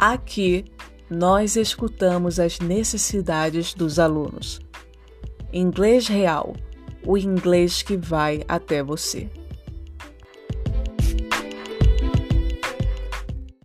Aqui, nós escutamos as necessidades dos alunos. Inglês Real o inglês que vai até você.